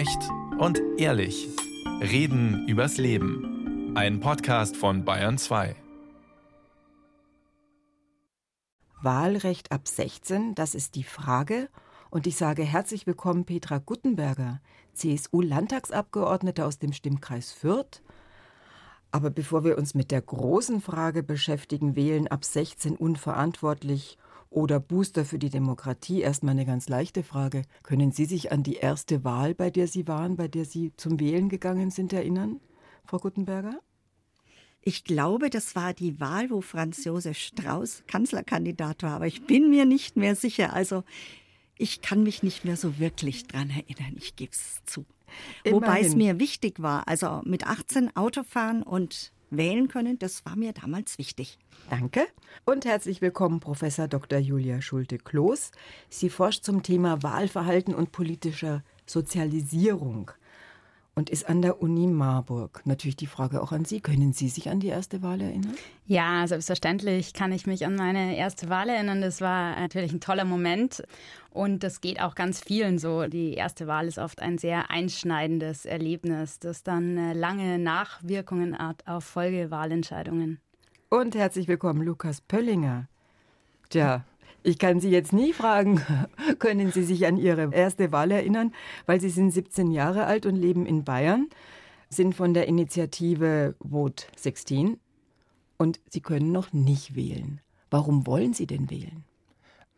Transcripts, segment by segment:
Echt und ehrlich. Reden übers Leben. Ein Podcast von Bayern 2. Wahlrecht ab 16, das ist die Frage. Und ich sage herzlich willkommen Petra Guttenberger, CSU-Landtagsabgeordnete aus dem Stimmkreis Fürth. Aber bevor wir uns mit der großen Frage beschäftigen, wählen ab 16 unverantwortlich oder Booster für die Demokratie, erstmal eine ganz leichte Frage. Können Sie sich an die erste Wahl, bei der Sie waren, bei der Sie zum Wählen gegangen sind, erinnern, Frau Guttenberger? Ich glaube, das war die Wahl, wo Franz Josef Strauß Kanzlerkandidat war, aber ich bin mir nicht mehr sicher. Also ich kann mich nicht mehr so wirklich dran erinnern, ich gebe es zu. Immerhin. Wobei es mir wichtig war, also mit 18 Autofahren und wählen können, das war mir damals wichtig. Danke und herzlich willkommen, Professor Dr. Julia Schulte-Kloß. Sie forscht zum Thema Wahlverhalten und politischer Sozialisierung und ist an der Uni Marburg. Natürlich die Frage auch an Sie. Können Sie sich an die erste Wahl erinnern? Ja, selbstverständlich kann ich mich an meine erste Wahl erinnern. Das war natürlich ein toller Moment und das geht auch ganz vielen so. Die erste Wahl ist oft ein sehr einschneidendes Erlebnis, das dann äh, lange Nachwirkungen hat auf Folgewahlentscheidungen. Und herzlich willkommen, Lukas Pöllinger. Tja, ich kann Sie jetzt nie fragen, können Sie sich an Ihre erste Wahl erinnern, weil Sie sind 17 Jahre alt und leben in Bayern, sind von der Initiative Vote 16 und Sie können noch nicht wählen. Warum wollen Sie denn wählen?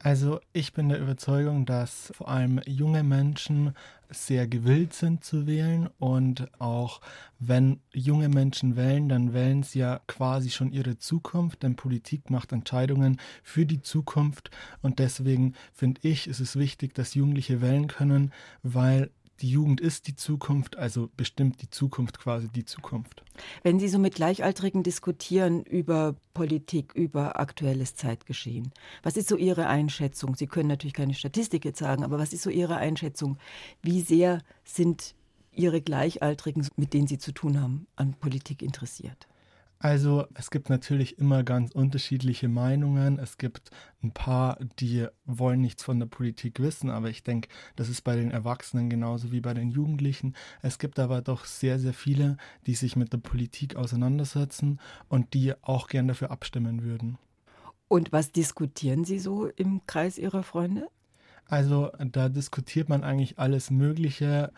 Also ich bin der Überzeugung, dass vor allem junge Menschen sehr gewillt sind zu wählen und auch wenn junge Menschen wählen, dann wählen sie ja quasi schon ihre Zukunft, denn Politik macht Entscheidungen für die Zukunft und deswegen finde ich, ist es wichtig, dass Jugendliche wählen können, weil die Jugend ist die Zukunft, also bestimmt die Zukunft quasi die Zukunft. Wenn Sie so mit Gleichaltrigen diskutieren über Politik, über aktuelles Zeitgeschehen, was ist so Ihre Einschätzung? Sie können natürlich keine Statistik jetzt sagen, aber was ist so Ihre Einschätzung? Wie sehr sind Ihre Gleichaltrigen, mit denen Sie zu tun haben, an Politik interessiert? Also es gibt natürlich immer ganz unterschiedliche Meinungen. Es gibt ein paar, die wollen nichts von der Politik wissen, aber ich denke, das ist bei den Erwachsenen genauso wie bei den Jugendlichen. Es gibt aber doch sehr, sehr viele, die sich mit der Politik auseinandersetzen und die auch gern dafür abstimmen würden. Und was diskutieren Sie so im Kreis Ihrer Freunde? Also da diskutiert man eigentlich alles Mögliche.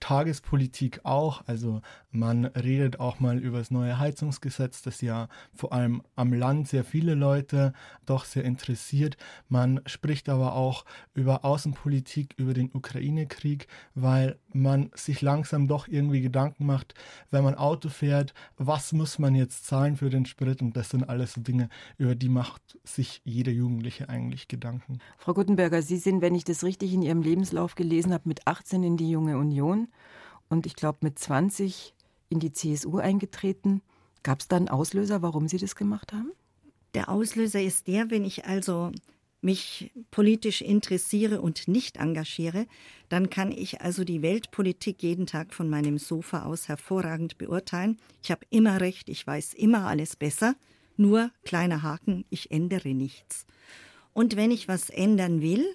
Tagespolitik auch. Also man redet auch mal über das neue Heizungsgesetz, das ja vor allem am Land sehr viele Leute doch sehr interessiert. Man spricht aber auch über Außenpolitik, über den Ukraine-Krieg, weil man sich langsam doch irgendwie Gedanken macht, wenn man Auto fährt, was muss man jetzt zahlen für den Sprit? Und das sind alles so Dinge, über die macht sich jeder Jugendliche eigentlich Gedanken. Frau Guttenberger, Sie sind, wenn ich das richtig in Ihrem Lebenslauf gelesen habe, mit 18 in die Junge Union und ich glaube mit 20 in die CSU eingetreten. Gab es da einen Auslöser, warum Sie das gemacht haben? Der Auslöser ist der, wenn ich also mich politisch interessiere und nicht engagiere, dann kann ich also die Weltpolitik jeden Tag von meinem Sofa aus hervorragend beurteilen. Ich habe immer recht, ich weiß immer alles besser, nur kleiner Haken, ich ändere nichts. Und wenn ich was ändern will,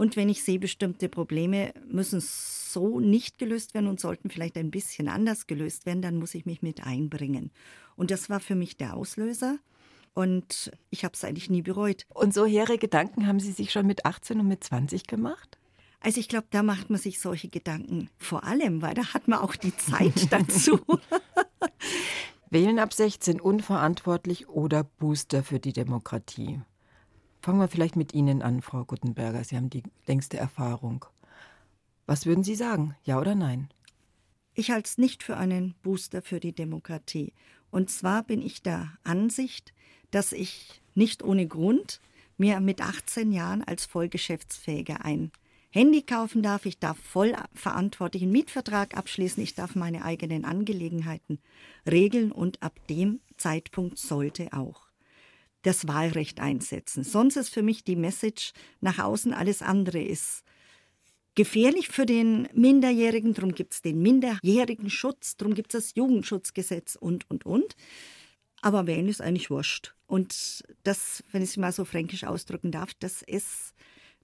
und wenn ich sehe, bestimmte Probleme müssen so nicht gelöst werden und sollten vielleicht ein bisschen anders gelöst werden, dann muss ich mich mit einbringen. Und das war für mich der Auslöser. Und ich habe es eigentlich nie bereut. Und so hehre Gedanken haben Sie sich schon mit 18 und mit 20 gemacht? Also ich glaube, da macht man sich solche Gedanken vor allem, weil da hat man auch die Zeit dazu. Wählen ab 16 unverantwortlich oder Booster für die Demokratie? Fangen wir vielleicht mit Ihnen an, Frau Guttenberger. Sie haben die längste Erfahrung. Was würden Sie sagen, ja oder nein? Ich halte es nicht für einen Booster für die Demokratie. Und zwar bin ich der Ansicht, dass ich nicht ohne Grund mir mit 18 Jahren als Vollgeschäftsfähiger ein Handy kaufen darf, ich darf voll verantwortlich Mietvertrag abschließen, ich darf meine eigenen Angelegenheiten regeln und ab dem Zeitpunkt sollte auch das Wahlrecht einsetzen. Sonst ist für mich die Message nach außen, alles andere ist gefährlich für den Minderjährigen. Darum gibt es den minderjährigen Schutz, darum gibt es das Jugendschutzgesetz und, und, und. Aber wählen ist eigentlich wurscht. Und das, wenn ich es mal so fränkisch ausdrücken darf, das ist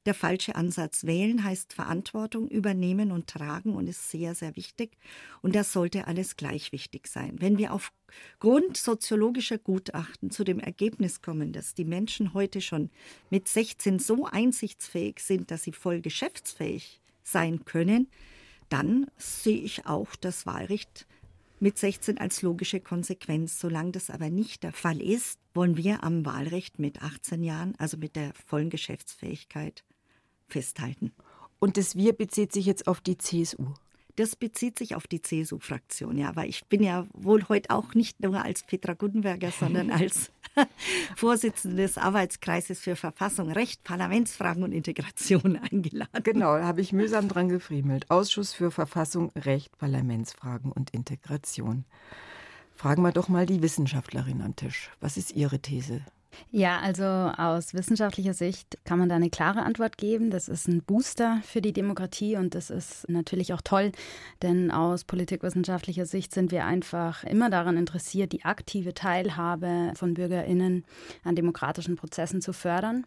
der falsche Ansatz. Wählen heißt Verantwortung übernehmen und tragen und ist sehr, sehr wichtig. Und das sollte alles gleich wichtig sein. Wenn wir aufgrund soziologischer Gutachten zu dem Ergebnis kommen, dass die Menschen heute schon mit 16 so einsichtsfähig sind, dass sie voll geschäftsfähig sein können, dann sehe ich auch das Wahlrecht mit 16 als logische Konsequenz. Solange das aber nicht der Fall ist, wollen wir am Wahlrecht mit 18 Jahren, also mit der vollen Geschäftsfähigkeit, festhalten. Und das Wir bezieht sich jetzt auf die CSU. Das bezieht sich auf die CSU-Fraktion, ja, weil ich bin ja wohl heute auch nicht nur als Petra Gutenberger, sondern als Vorsitzende des Arbeitskreises für Verfassung, Recht, Parlamentsfragen und Integration eingeladen. Genau, da habe ich mühsam dran gefriemelt. Ausschuss für Verfassung, Recht, Parlamentsfragen und Integration. Fragen wir doch mal die Wissenschaftlerin am Tisch. Was ist Ihre These? Ja, also aus wissenschaftlicher Sicht kann man da eine klare Antwort geben. Das ist ein Booster für die Demokratie und das ist natürlich auch toll, denn aus politikwissenschaftlicher Sicht sind wir einfach immer daran interessiert, die aktive Teilhabe von Bürgerinnen an demokratischen Prozessen zu fördern.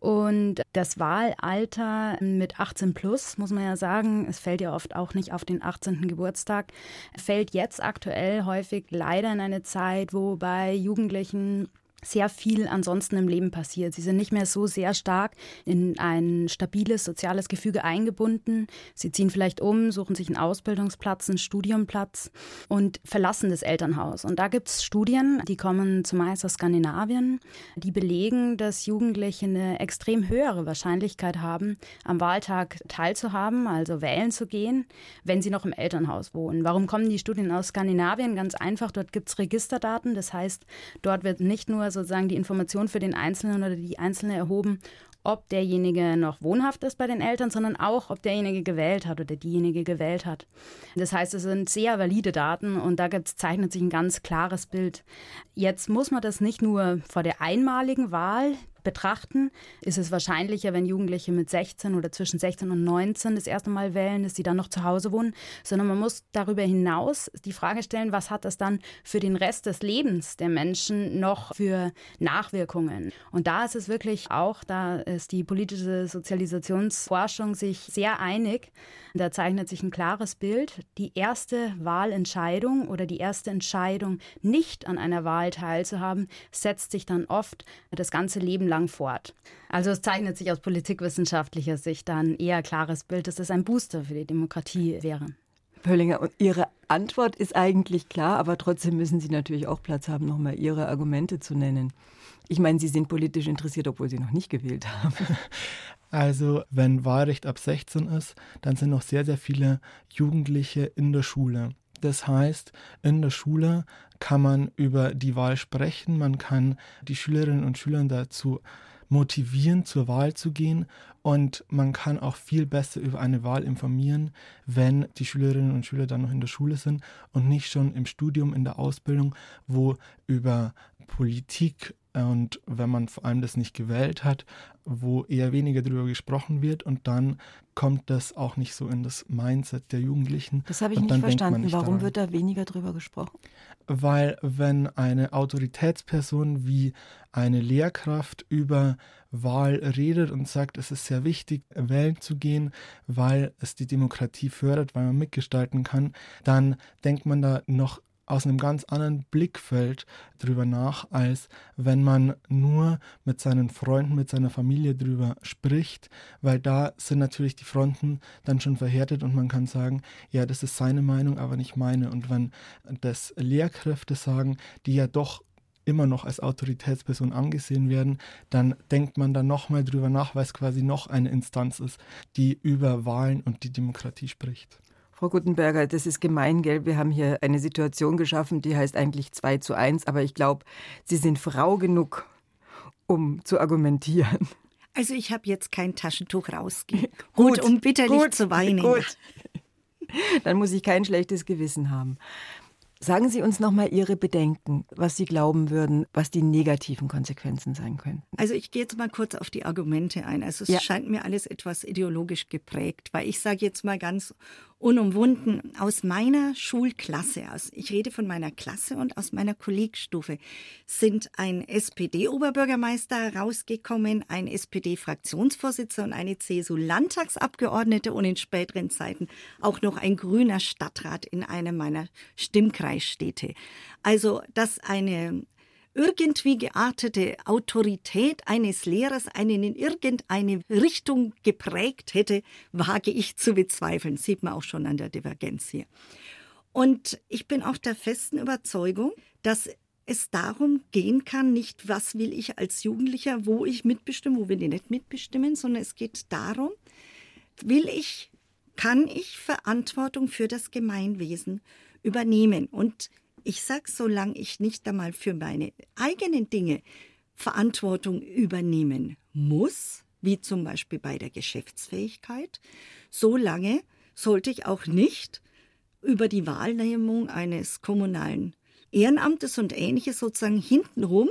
Und das Wahlalter mit 18 plus, muss man ja sagen, es fällt ja oft auch nicht auf den 18. Geburtstag, fällt jetzt aktuell häufig leider in eine Zeit, wo bei Jugendlichen sehr viel ansonsten im Leben passiert. Sie sind nicht mehr so sehr stark in ein stabiles soziales Gefüge eingebunden. Sie ziehen vielleicht um, suchen sich einen Ausbildungsplatz, einen Studiumplatz und verlassen das Elternhaus. Und da gibt es Studien, die kommen zumeist aus Skandinavien, die belegen, dass Jugendliche eine extrem höhere Wahrscheinlichkeit haben, am Wahltag teilzuhaben, also wählen zu gehen, wenn sie noch im Elternhaus wohnen. Warum kommen die Studien aus Skandinavien? Ganz einfach, dort gibt es Registerdaten. Das heißt, dort wird nicht nur sozusagen die Information für den Einzelnen oder die Einzelne erhoben, ob derjenige noch wohnhaft ist bei den Eltern, sondern auch, ob derjenige gewählt hat oder diejenige gewählt hat. Das heißt, es sind sehr valide Daten und da zeichnet sich ein ganz klares Bild. Jetzt muss man das nicht nur vor der einmaligen Wahl, betrachten, ist es wahrscheinlicher, wenn Jugendliche mit 16 oder zwischen 16 und 19 das erste Mal wählen, dass sie dann noch zu Hause wohnen, sondern man muss darüber hinaus die Frage stellen, was hat das dann für den Rest des Lebens der Menschen noch für Nachwirkungen? Und da ist es wirklich auch, da ist die politische Sozialisationsforschung sich sehr einig, da zeichnet sich ein klares Bild. Die erste Wahlentscheidung oder die erste Entscheidung, nicht an einer Wahl teilzuhaben, setzt sich dann oft das ganze Leben lang fort. Also es zeichnet sich aus politikwissenschaftlicher Sicht dann eher klares Bild, dass es ein Booster für die Demokratie wäre. Pöllinger, und Ihre Antwort ist eigentlich klar, aber trotzdem müssen Sie natürlich auch Platz haben, nochmal Ihre Argumente zu nennen. Ich meine, Sie sind politisch interessiert, obwohl Sie noch nicht gewählt haben. Also, wenn Wahlrecht ab 16 ist, dann sind noch sehr, sehr viele Jugendliche in der Schule. Das heißt, in der Schule kann man über die Wahl sprechen, man kann die Schülerinnen und Schüler dazu motivieren, zur Wahl zu gehen und man kann auch viel besser über eine Wahl informieren, wenn die Schülerinnen und Schüler dann noch in der Schule sind und nicht schon im Studium, in der Ausbildung, wo über Politik und wenn man vor allem das nicht gewählt hat, wo eher weniger darüber gesprochen wird und dann kommt das auch nicht so in das Mindset der Jugendlichen. Das habe ich nicht verstanden. Nicht Warum daran. wird da weniger darüber gesprochen? Weil wenn eine Autoritätsperson wie eine Lehrkraft über Wahl redet und sagt, es ist sehr wichtig, wählen zu gehen, weil es die Demokratie fördert, weil man mitgestalten kann, dann denkt man da noch aus einem ganz anderen Blickfeld drüber nach, als wenn man nur mit seinen Freunden, mit seiner Familie drüber spricht, weil da sind natürlich die Fronten dann schon verhärtet und man kann sagen, ja, das ist seine Meinung, aber nicht meine. Und wenn das Lehrkräfte sagen, die ja doch immer noch als Autoritätsperson angesehen werden, dann denkt man da nochmal drüber nach, weil es quasi noch eine Instanz ist, die über Wahlen und die Demokratie spricht. Frau Gutenberger, das ist gemein, gell? Wir haben hier eine Situation geschaffen, die heißt eigentlich 2 zu 1, aber ich glaube, Sie sind Frau genug, um zu argumentieren. Also ich habe jetzt kein Taschentuch rausgegeben. gut, um bitterlich gut, zu weinen. Gut. Dann muss ich kein schlechtes Gewissen haben. Sagen Sie uns nochmal Ihre Bedenken, was Sie glauben würden, was die negativen Konsequenzen sein könnten. Also ich gehe jetzt mal kurz auf die Argumente ein. Also es ja. scheint mir alles etwas ideologisch geprägt, weil ich sage jetzt mal ganz unumwunden aus meiner Schulklasse, aus, ich rede von meiner Klasse und aus meiner Kollegstufe, sind ein SPD-Oberbürgermeister rausgekommen, ein SPD-Fraktionsvorsitzender und eine CSU-Landtagsabgeordnete und in späteren Zeiten auch noch ein grüner Stadtrat in einem meiner Stimmkreisstädte. Also, dass eine irgendwie geartete Autorität eines Lehrers einen in irgendeine Richtung geprägt hätte, wage ich zu bezweifeln. Sieht man auch schon an der Divergenz hier. Und ich bin auch der festen Überzeugung, dass es darum gehen kann, nicht was will ich als Jugendlicher, wo ich mitbestimme, wo will ich nicht mitbestimmen, sondern es geht darum, will ich, kann ich Verantwortung für das Gemeinwesen übernehmen. Und ich sage, solange ich nicht einmal für meine eigenen Dinge Verantwortung übernehmen muss, wie zum Beispiel bei der Geschäftsfähigkeit, solange sollte ich auch nicht über die Wahlnehmung eines kommunalen Ehrenamtes und ähnliches sozusagen hintenrum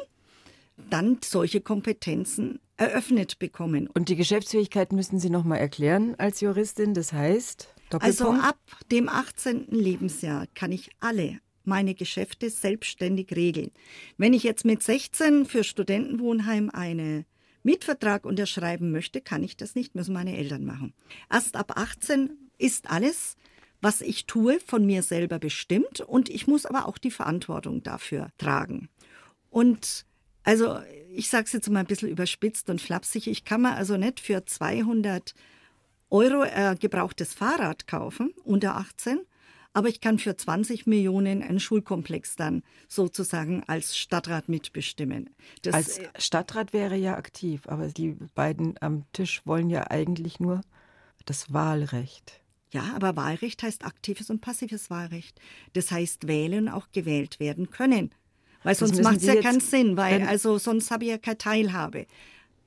dann solche Kompetenzen eröffnet bekommen. Und die Geschäftsfähigkeit müssen Sie noch mal erklären als Juristin. Das heißt, also ab dem 18. Lebensjahr kann ich alle meine Geschäfte selbstständig regeln. Wenn ich jetzt mit 16 für Studentenwohnheim einen Mietvertrag unterschreiben möchte, kann ich das nicht, müssen meine Eltern machen. Erst ab 18 ist alles, was ich tue, von mir selber bestimmt und ich muss aber auch die Verantwortung dafür tragen. Und also ich sage es jetzt mal ein bisschen überspitzt und flapsig, ich kann mir also nicht für 200 Euro ein gebrauchtes Fahrrad kaufen unter 18 aber ich kann für 20 Millionen einen Schulkomplex dann sozusagen als Stadtrat mitbestimmen. Das als Stadtrat wäre ja aktiv, aber die beiden am Tisch wollen ja eigentlich nur das Wahlrecht. Ja, aber Wahlrecht heißt aktives und passives Wahlrecht. Das heißt wählen und auch gewählt werden können. Weil sonst macht es ja keinen Sinn, weil also sonst habe ich ja keine Teilhabe.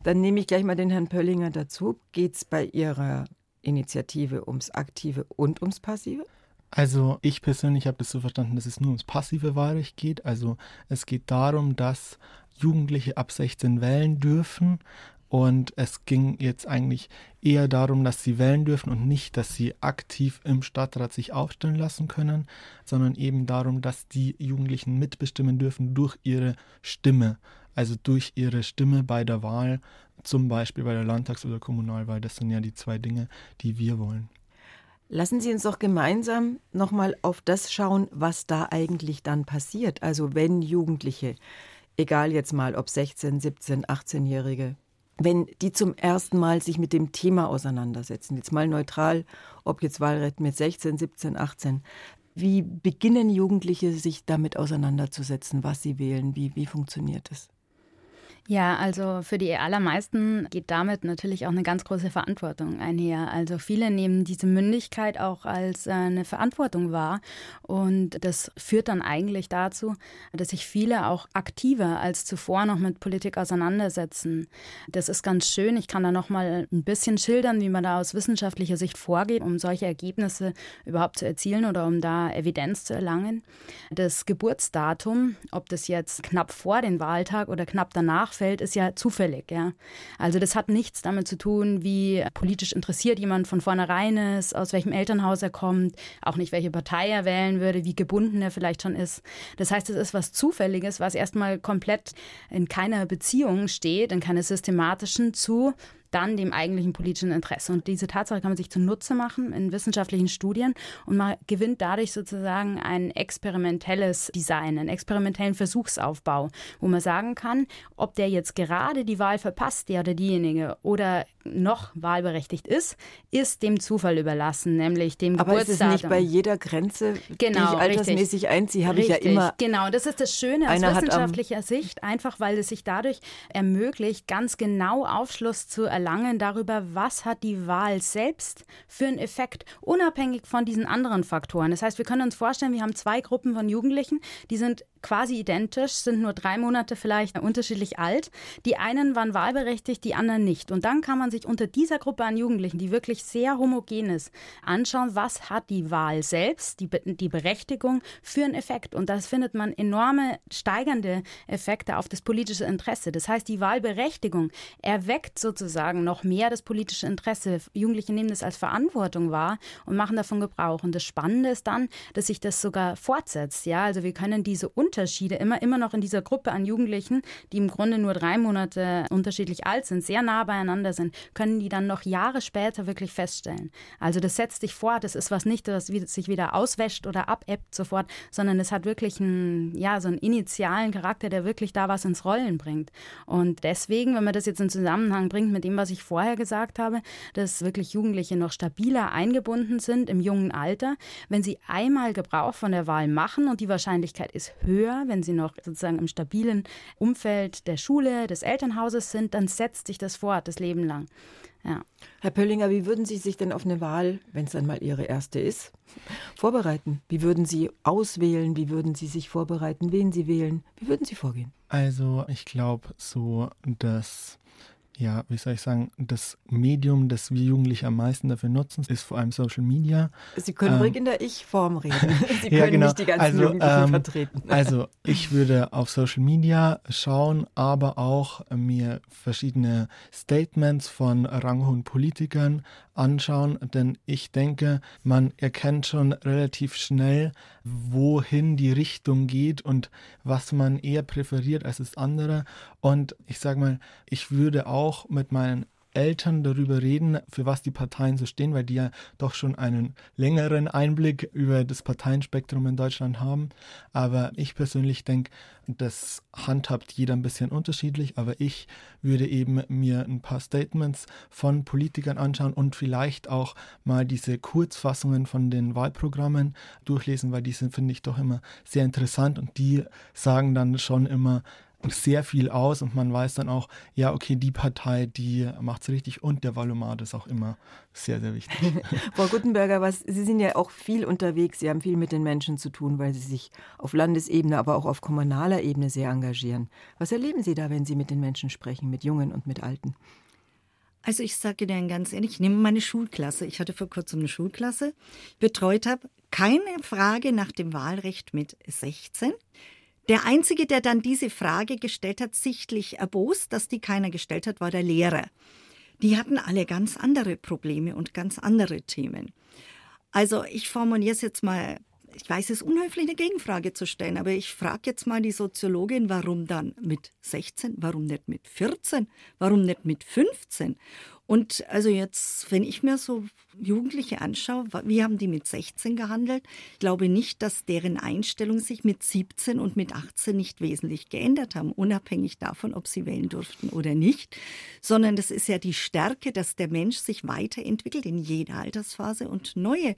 Dann nehme ich gleich mal den Herrn Pöllinger dazu. Geht es bei Ihrer Initiative ums Aktive und ums Passive? Also ich persönlich habe das so verstanden, dass es nur ums passive Wahlrecht geht. Also es geht darum, dass Jugendliche ab 16 wählen dürfen. Und es ging jetzt eigentlich eher darum, dass sie wählen dürfen und nicht, dass sie aktiv im Stadtrat sich aufstellen lassen können, sondern eben darum, dass die Jugendlichen mitbestimmen dürfen durch ihre Stimme. Also durch ihre Stimme bei der Wahl, zum Beispiel bei der Landtags- oder Kommunalwahl. Das sind ja die zwei Dinge, die wir wollen. Lassen Sie uns doch gemeinsam nochmal auf das schauen, was da eigentlich dann passiert. Also wenn Jugendliche, egal jetzt mal ob 16, 17, 18-Jährige, wenn die zum ersten Mal sich mit dem Thema auseinandersetzen, jetzt mal neutral, ob jetzt Wahlrecht mit 16, 17, 18, wie beginnen Jugendliche sich damit auseinanderzusetzen, was sie wählen? Wie, wie funktioniert das? Ja, also für die allermeisten geht damit natürlich auch eine ganz große Verantwortung einher. Also viele nehmen diese Mündigkeit auch als äh, eine Verantwortung wahr und das führt dann eigentlich dazu, dass sich viele auch aktiver als zuvor noch mit Politik auseinandersetzen. Das ist ganz schön. Ich kann da noch mal ein bisschen schildern, wie man da aus wissenschaftlicher Sicht vorgeht, um solche Ergebnisse überhaupt zu erzielen oder um da Evidenz zu erlangen. Das Geburtsdatum, ob das jetzt knapp vor dem Wahltag oder knapp danach Feld ist ja zufällig. Ja? Also das hat nichts damit zu tun, wie politisch interessiert jemand von vornherein ist, aus welchem Elternhaus er kommt, auch nicht welche Partei er wählen würde, wie gebunden er vielleicht schon ist. Das heißt, es ist was Zufälliges, was erstmal komplett in keiner Beziehung steht, in keiner systematischen zu dann dem eigentlichen politischen Interesse. Und diese Tatsache kann man sich zunutze machen in wissenschaftlichen Studien und man gewinnt dadurch sozusagen ein experimentelles Design, einen experimentellen Versuchsaufbau, wo man sagen kann, ob der jetzt gerade die Wahl verpasst, der oder diejenige, oder noch wahlberechtigt ist, ist dem Zufall überlassen, nämlich dem Aber Geburtsdatum. Aber ist es nicht bei jeder Grenze, genau, die ich altersmäßig richtig. einziehe, habe ich ja immer... Genau, das ist das Schöne aus wissenschaftlicher Sicht, einfach weil es sich dadurch ermöglicht, ganz genau Aufschluss zu erlangen darüber, was hat die Wahl selbst für einen Effekt, unabhängig von diesen anderen Faktoren. Das heißt, wir können uns vorstellen, wir haben zwei Gruppen von Jugendlichen, die sind quasi identisch, sind nur drei Monate vielleicht unterschiedlich alt. Die einen waren wahlberechtigt, die anderen nicht. Und dann kann man sich unter dieser Gruppe an Jugendlichen, die wirklich sehr homogen ist, anschauen, was hat die Wahl selbst, die, die Berechtigung für einen Effekt. Und das findet man enorme steigernde Effekte auf das politische Interesse. Das heißt, die Wahlberechtigung erweckt sozusagen noch mehr das politische Interesse. Jugendliche nehmen das als Verantwortung wahr und machen davon Gebrauch. Und das Spannende ist dann, dass sich das sogar fortsetzt. Ja, also wir können diese Unterschiede immer, immer noch in dieser Gruppe an Jugendlichen, die im Grunde nur drei Monate unterschiedlich alt sind, sehr nah beieinander sind, können die dann noch Jahre später wirklich feststellen. Also das setzt sich fort. Das ist was nicht, das sich wieder auswäscht oder abebbt sofort, sondern es hat wirklich einen, ja, so einen initialen Charakter, der wirklich da was ins Rollen bringt. Und deswegen, wenn man das jetzt in Zusammenhang bringt mit dem, was ich vorher gesagt habe, dass wirklich Jugendliche noch stabiler eingebunden sind im jungen Alter, wenn sie einmal Gebrauch von der Wahl machen und die Wahrscheinlichkeit ist höher, wenn sie noch sozusagen im stabilen Umfeld der Schule, des Elternhauses sind, dann setzt sich das fort, das Leben lang. Ja. Herr Pöllinger, wie würden Sie sich denn auf eine Wahl, wenn es dann mal Ihre erste ist, vorbereiten? Wie würden Sie auswählen? Wie würden Sie sich vorbereiten, wen Sie wählen? Wie würden Sie vorgehen? Also ich glaube so, dass ja, wie soll ich sagen, das Medium, das wir Jugendliche am meisten dafür nutzen, ist vor allem Social Media. Sie können ähm, ruhig in der Ich-Form reden. Sie können ja, genau. nicht die ganzen also, Jugendlichen ähm, vertreten. Also ich würde auf Social Media schauen, aber auch mir verschiedene Statements von ranghohen Politikern anschauen, denn ich denke, man erkennt schon relativ schnell, wohin die Richtung geht und was man eher präferiert als das andere. Und ich sage mal, ich würde auch mit meinen Eltern darüber reden, für was die Parteien so stehen, weil die ja doch schon einen längeren Einblick über das Parteienspektrum in Deutschland haben. Aber ich persönlich denke, das handhabt jeder ein bisschen unterschiedlich, aber ich würde eben mir ein paar Statements von Politikern anschauen und vielleicht auch mal diese Kurzfassungen von den Wahlprogrammen durchlesen, weil die sind, finde ich, doch immer sehr interessant und die sagen dann schon immer, sehr viel aus und man weiß dann auch, ja, okay, die Partei, die macht es richtig und der Valomat ist auch immer sehr, sehr wichtig. Frau Guttenberger, was, Sie sind ja auch viel unterwegs, Sie haben viel mit den Menschen zu tun, weil Sie sich auf Landesebene, aber auch auf kommunaler Ebene sehr engagieren. Was erleben Sie da, wenn Sie mit den Menschen sprechen, mit Jungen und mit Alten? Also ich sage Ihnen ganz ehrlich, ich nehme meine Schulklasse. Ich hatte vor kurzem eine Schulklasse, betreut habe. Keine Frage nach dem Wahlrecht mit 16. Der Einzige, der dann diese Frage gestellt hat, sichtlich erbost, dass die keiner gestellt hat, war der Lehrer. Die hatten alle ganz andere Probleme und ganz andere Themen. Also ich formuliere es jetzt mal ich weiß, es ist unhöflich, eine Gegenfrage zu stellen, aber ich frage jetzt mal die Soziologin, warum dann mit 16, warum nicht mit 14, warum nicht mit 15? Und also jetzt, wenn ich mir so Jugendliche anschaue, wie haben die mit 16 gehandelt? Ich glaube nicht, dass deren Einstellung sich mit 17 und mit 18 nicht wesentlich geändert haben, unabhängig davon, ob sie wählen durften oder nicht, sondern das ist ja die Stärke, dass der Mensch sich weiterentwickelt in jeder Altersphase und neue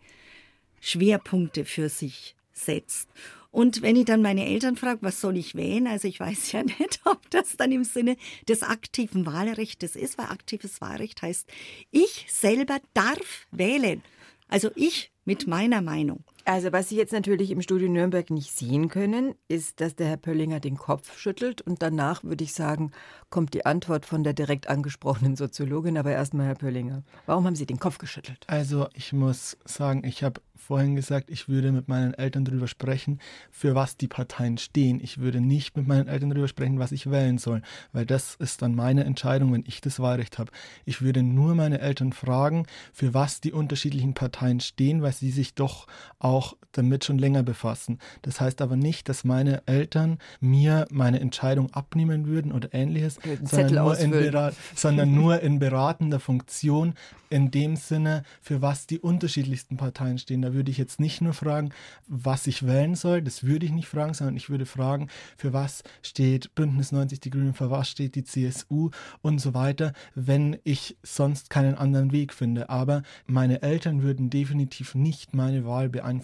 Schwerpunkte für sich setzt. Und wenn ich dann meine Eltern frage, was soll ich wählen? Also ich weiß ja nicht, ob das dann im Sinne des aktiven Wahlrechts ist, weil aktives Wahlrecht heißt, ich selber darf wählen. Also ich mit meiner Meinung. Also was Sie jetzt natürlich im Studio Nürnberg nicht sehen können, ist, dass der Herr Pöllinger den Kopf schüttelt und danach würde ich sagen, kommt die Antwort von der direkt angesprochenen Soziologin. Aber erstmal, Herr Pöllinger, warum haben Sie den Kopf geschüttelt? Also ich muss sagen, ich habe vorhin gesagt, ich würde mit meinen Eltern darüber sprechen, für was die Parteien stehen. Ich würde nicht mit meinen Eltern darüber sprechen, was ich wählen soll, weil das ist dann meine Entscheidung, wenn ich das Wahlrecht habe. Ich würde nur meine Eltern fragen, für was die unterschiedlichen Parteien stehen, weil sie sich doch auch damit schon länger befassen. Das heißt aber nicht, dass meine Eltern mir meine Entscheidung abnehmen würden oder ähnliches, sondern nur, in sondern nur in beratender Funktion, in dem Sinne, für was die unterschiedlichsten Parteien stehen. Da würde ich jetzt nicht nur fragen, was ich wählen soll, das würde ich nicht fragen, sondern ich würde fragen, für was steht Bündnis 90 Die Grünen, für was steht die CSU und so weiter, wenn ich sonst keinen anderen Weg finde. Aber meine Eltern würden definitiv nicht meine Wahl beeinflussen,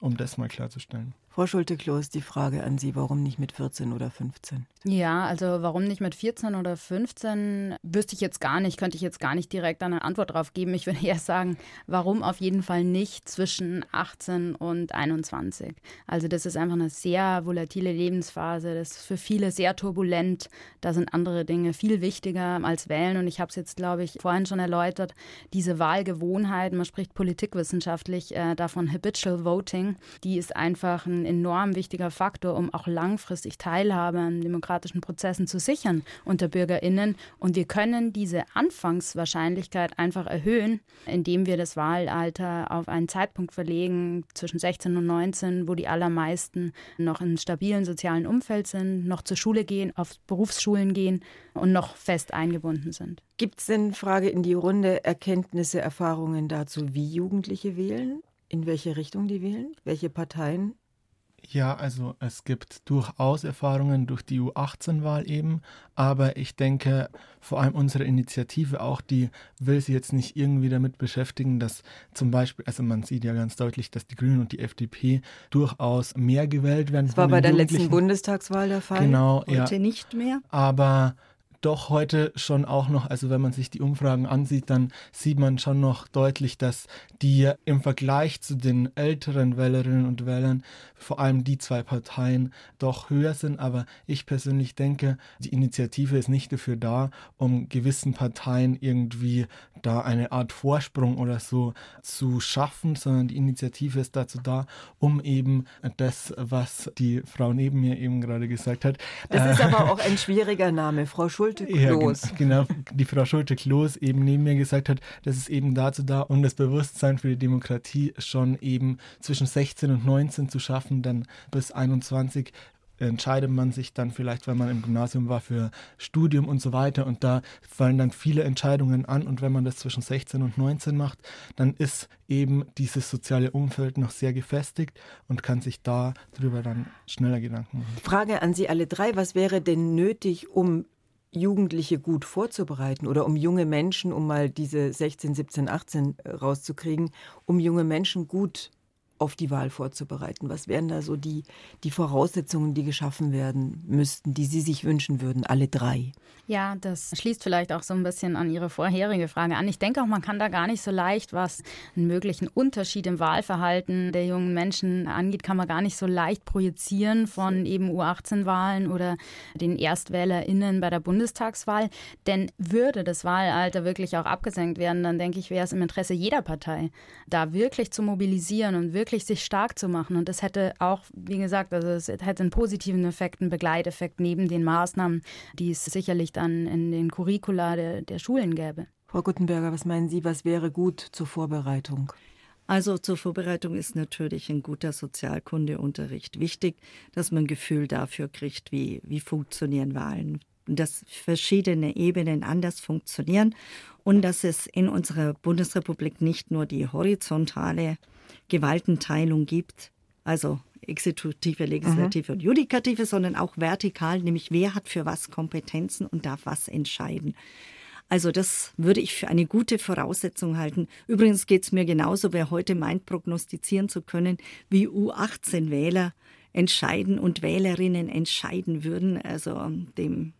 um das mal klarzustellen. Frau Schulte-Kloß, die Frage an Sie, warum nicht mit 14 oder 15? Ja, also warum nicht mit 14 oder 15, wüsste ich jetzt gar nicht, könnte ich jetzt gar nicht direkt eine Antwort drauf geben. Ich würde eher sagen, warum auf jeden Fall nicht zwischen 18 und 21. Also das ist einfach eine sehr volatile Lebensphase, das ist für viele sehr turbulent. Da sind andere Dinge viel wichtiger als Wählen und ich habe es jetzt, glaube ich, vorhin schon erläutert, diese Wahlgewohnheiten, man spricht politikwissenschaftlich äh, davon Habitual Voting, die ist einfach ein enorm wichtiger Faktor, um auch langfristig Teilhabe an demokratischen Prozessen zu sichern unter BürgerInnen. Und wir können diese Anfangswahrscheinlichkeit einfach erhöhen, indem wir das Wahlalter auf einen Zeitpunkt verlegen zwischen 16 und 19, wo die allermeisten noch in stabilen sozialen Umfeld sind, noch zur Schule gehen, auf Berufsschulen gehen und noch fest eingebunden sind. Gibt es denn, Frage in die Runde, Erkenntnisse, Erfahrungen dazu, wie Jugendliche wählen? In welche Richtung die wählen? Welche Parteien ja, also es gibt durchaus Erfahrungen durch die U18-Wahl eben, aber ich denke, vor allem unsere Initiative auch, die will sich jetzt nicht irgendwie damit beschäftigen, dass zum Beispiel, also man sieht ja ganz deutlich, dass die Grünen und die FDP durchaus mehr gewählt werden. Das war bei der letzten Bundestagswahl der Fall. Genau, Heute ja. nicht mehr. Aber doch heute schon auch noch, also wenn man sich die Umfragen ansieht, dann sieht man schon noch deutlich, dass die im Vergleich zu den älteren Wählerinnen und Wählern, vor allem die zwei Parteien, doch höher sind. Aber ich persönlich denke, die Initiative ist nicht dafür da, um gewissen Parteien irgendwie da eine Art Vorsprung oder so zu schaffen, sondern die Initiative ist dazu da, um eben das, was die Frau neben mir eben gerade gesagt hat. Das ist aber auch ein schwieriger Name, Frau Schulte-Kloß. Ja, genau, die Frau Schulte-Kloß eben neben mir gesagt hat, das ist eben dazu da, um das Bewusstsein für die Demokratie schon eben zwischen 16 und 19 zu schaffen, dann bis 21 entscheidet man sich dann vielleicht, wenn man im Gymnasium war, für Studium und so weiter. Und da fallen dann viele Entscheidungen an. Und wenn man das zwischen 16 und 19 macht, dann ist eben dieses soziale Umfeld noch sehr gefestigt und kann sich da darüber dann schneller Gedanken machen. Frage an Sie alle drei. Was wäre denn nötig, um Jugendliche gut vorzubereiten oder um junge Menschen, um mal diese 16, 17, 18 rauszukriegen, um junge Menschen gut auf die Wahl vorzubereiten? Was wären da so die, die Voraussetzungen, die geschaffen werden müssten, die Sie sich wünschen würden, alle drei? Ja, das schließt vielleicht auch so ein bisschen an Ihre vorherige Frage an. Ich denke auch, man kann da gar nicht so leicht, was einen möglichen Unterschied im Wahlverhalten der jungen Menschen angeht, kann man gar nicht so leicht projizieren von eben U18-Wahlen oder den ErstwählerInnen bei der Bundestagswahl. Denn würde das Wahlalter wirklich auch abgesenkt werden, dann denke ich, wäre es im Interesse jeder Partei, da wirklich zu mobilisieren und wirklich wirklich sich stark zu machen. Und das hätte auch, wie gesagt, also es hätte einen positiven Effekt, einen Begleiteffekt neben den Maßnahmen, die es sicherlich dann in den Curricula der, der Schulen gäbe. Frau Guttenberger, was meinen Sie, was wäre gut zur Vorbereitung? Also zur Vorbereitung ist natürlich ein guter Sozialkundeunterricht wichtig, dass man ein Gefühl dafür kriegt, wie, wie funktionieren Wahlen, dass verschiedene Ebenen anders funktionieren und dass es in unserer Bundesrepublik nicht nur die horizontale Gewaltenteilung gibt, also Exekutive, Legislative mhm. und Judikative, sondern auch vertikal, nämlich wer hat für was Kompetenzen und darf was entscheiden. Also das würde ich für eine gute Voraussetzung halten. Übrigens geht es mir genauso, wer heute meint, prognostizieren zu können, wie U18-Wähler entscheiden und Wählerinnen entscheiden würden. Also dem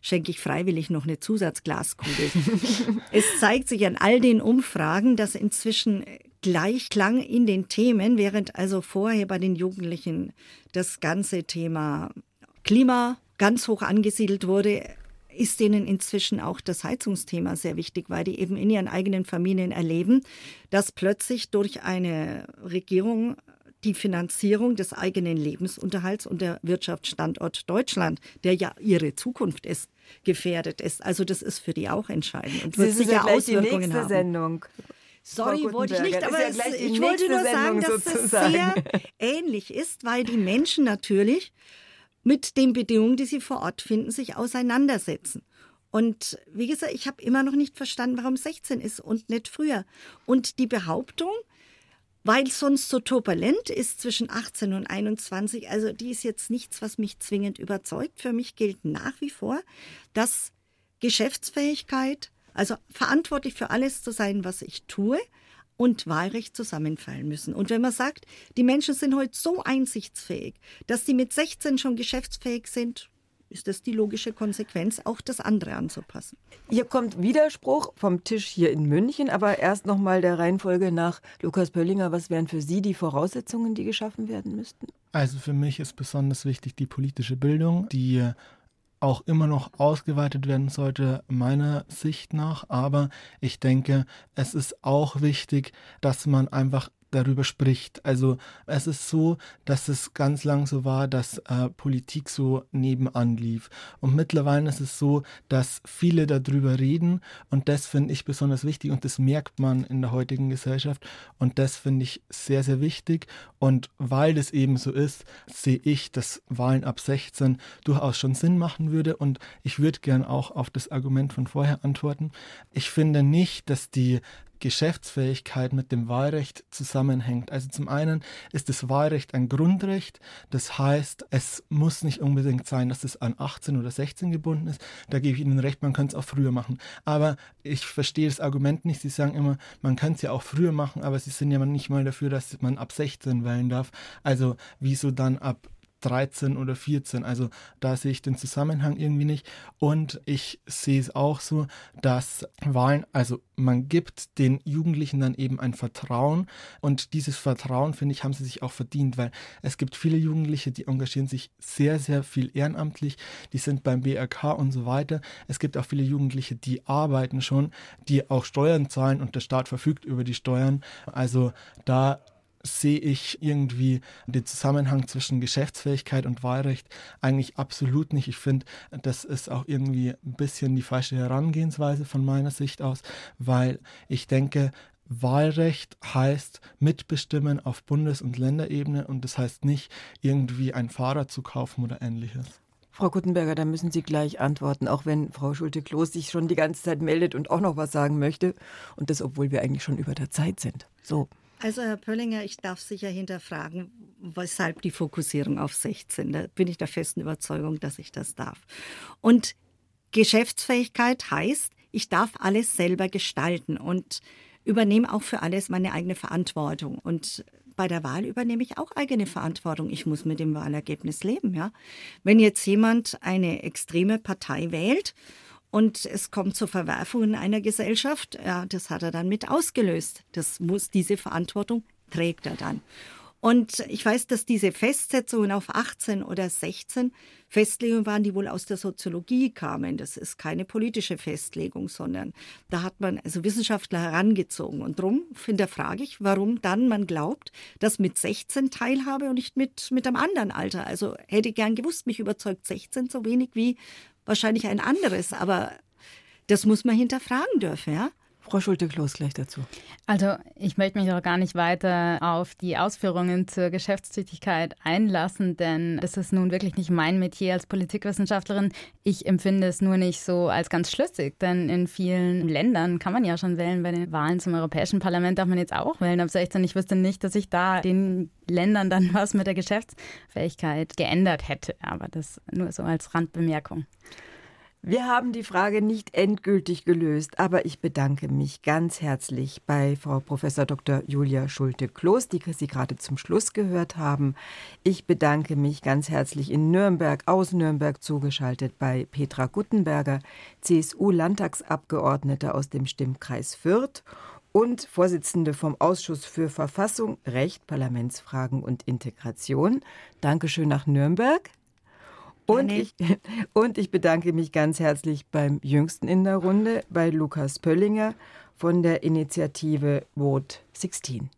schenke ich freiwillig noch eine Zusatzglaskugel. es zeigt sich an all den Umfragen, dass inzwischen Gleichklang in den Themen, während also vorher bei den Jugendlichen das ganze Thema Klima ganz hoch angesiedelt wurde, ist denen inzwischen auch das Heizungsthema sehr wichtig, weil die eben in ihren eigenen Familien erleben, dass plötzlich durch eine Regierung die Finanzierung des eigenen Lebensunterhalts und der Wirtschaftsstandort Deutschland, der ja ihre Zukunft ist, gefährdet ist. Also das ist für die auch entscheidend und wird sicher ja Auswirkungen die nächste haben. Sendung. Sorry, wollte ich nicht, aber ja es, ich wollte nur sagen, dass sozusagen. es sehr ähnlich ist, weil die Menschen natürlich mit den Bedingungen, die sie vor Ort finden, sich auseinandersetzen. Und wie gesagt, ich habe immer noch nicht verstanden, warum 16 ist und nicht früher. Und die Behauptung, weil sonst so turbulent ist zwischen 18 und 21, also die ist jetzt nichts, was mich zwingend überzeugt. Für mich gilt nach wie vor, dass Geschäftsfähigkeit, also verantwortlich für alles zu sein, was ich tue, und Wahlrecht zusammenfallen müssen. Und wenn man sagt, die Menschen sind heute so einsichtsfähig, dass sie mit 16 schon geschäftsfähig sind, ist das die logische Konsequenz, auch das andere anzupassen. Hier kommt Widerspruch vom Tisch hier in München, aber erst noch mal der Reihenfolge nach Lukas Pöllinger. Was wären für Sie die Voraussetzungen, die geschaffen werden müssten? Also für mich ist besonders wichtig die politische Bildung, die auch immer noch ausgeweitet werden sollte, meiner Sicht nach. Aber ich denke, es ist auch wichtig, dass man einfach darüber spricht. Also es ist so, dass es ganz lang so war, dass äh, Politik so nebenan lief. Und mittlerweile ist es so, dass viele darüber reden und das finde ich besonders wichtig und das merkt man in der heutigen Gesellschaft und das finde ich sehr, sehr wichtig. Und weil das eben so ist, sehe ich, dass Wahlen ab 16 durchaus schon Sinn machen würde und ich würde gern auch auf das Argument von vorher antworten. Ich finde nicht, dass die Geschäftsfähigkeit mit dem Wahlrecht zusammenhängt. Also zum einen ist das Wahlrecht ein Grundrecht, das heißt, es muss nicht unbedingt sein, dass es an 18 oder 16 gebunden ist. Da gebe ich Ihnen recht, man könnte es auch früher machen. Aber ich verstehe das Argument nicht. Sie sagen immer, man könnte es ja auch früher machen, aber Sie sind ja nicht mal dafür, dass man ab 16 wählen darf. Also wieso dann ab 13 oder 14. Also da sehe ich den Zusammenhang irgendwie nicht. Und ich sehe es auch so, dass Wahlen, also man gibt den Jugendlichen dann eben ein Vertrauen. Und dieses Vertrauen, finde ich, haben sie sich auch verdient, weil es gibt viele Jugendliche, die engagieren sich sehr, sehr viel ehrenamtlich. Die sind beim BRK und so weiter. Es gibt auch viele Jugendliche, die arbeiten schon, die auch Steuern zahlen und der Staat verfügt über die Steuern. Also da sehe ich irgendwie den Zusammenhang zwischen Geschäftsfähigkeit und Wahlrecht eigentlich absolut nicht. Ich finde, das ist auch irgendwie ein bisschen die falsche Herangehensweise von meiner Sicht aus, weil ich denke, Wahlrecht heißt mitbestimmen auf Bundes- und Länderebene und das heißt nicht irgendwie ein Fahrrad zu kaufen oder ähnliches. Frau Guttenberger, da müssen Sie gleich antworten, auch wenn Frau Schulte-Kloß sich schon die ganze Zeit meldet und auch noch was sagen möchte. Und das, obwohl wir eigentlich schon über der Zeit sind. So. Also Herr Pöllinger, ich darf sicher hinterfragen, weshalb die Fokussierung auf 16. Da bin ich der festen Überzeugung, dass ich das darf. Und Geschäftsfähigkeit heißt, ich darf alles selber gestalten und übernehme auch für alles meine eigene Verantwortung. Und bei der Wahl übernehme ich auch eigene Verantwortung. Ich muss mit dem Wahlergebnis leben. Ja? Wenn jetzt jemand eine extreme Partei wählt und es kommt zur Verwerfung in einer Gesellschaft. Ja, das hat er dann mit ausgelöst. Das muss, diese Verantwortung trägt er dann. Und ich weiß, dass diese Festsetzungen auf 18 oder 16 Festlegungen waren, die wohl aus der Soziologie kamen. Das ist keine politische Festlegung, sondern da hat man also Wissenschaftler herangezogen. Und darum hinterfrage ich, warum dann man glaubt, dass mit 16 Teilhabe und nicht mit, mit einem anderen Alter. Also hätte ich gern gewusst, mich überzeugt 16 so wenig wie wahrscheinlich ein anderes, aber das muss man hinterfragen dürfen, ja. Frau Schulte-Kloß gleich dazu. Also ich möchte mich auch gar nicht weiter auf die Ausführungen zur Geschäftstätigkeit einlassen, denn das ist nun wirklich nicht mein Metier als Politikwissenschaftlerin. Ich empfinde es nur nicht so als ganz schlüssig, denn in vielen Ländern kann man ja schon wählen. Bei den Wahlen zum Europäischen Parlament darf man jetzt auch wählen ab 16. Ich wüsste nicht, dass sich da den Ländern dann was mit der Geschäftsfähigkeit geändert hätte. Aber das nur so als Randbemerkung. Wir haben die Frage nicht endgültig gelöst, aber ich bedanke mich ganz herzlich bei Frau Prof. Dr. Julia Schulte-Kloß, die Sie gerade zum Schluss gehört haben. Ich bedanke mich ganz herzlich in Nürnberg, aus Nürnberg zugeschaltet bei Petra Guttenberger, CSU-Landtagsabgeordnete aus dem Stimmkreis Fürth und Vorsitzende vom Ausschuss für Verfassung, Recht, Parlamentsfragen und Integration. Dankeschön nach Nürnberg. Und ich, und ich bedanke mich ganz herzlich beim Jüngsten in der Runde, bei Lukas Pöllinger von der Initiative Vote 16.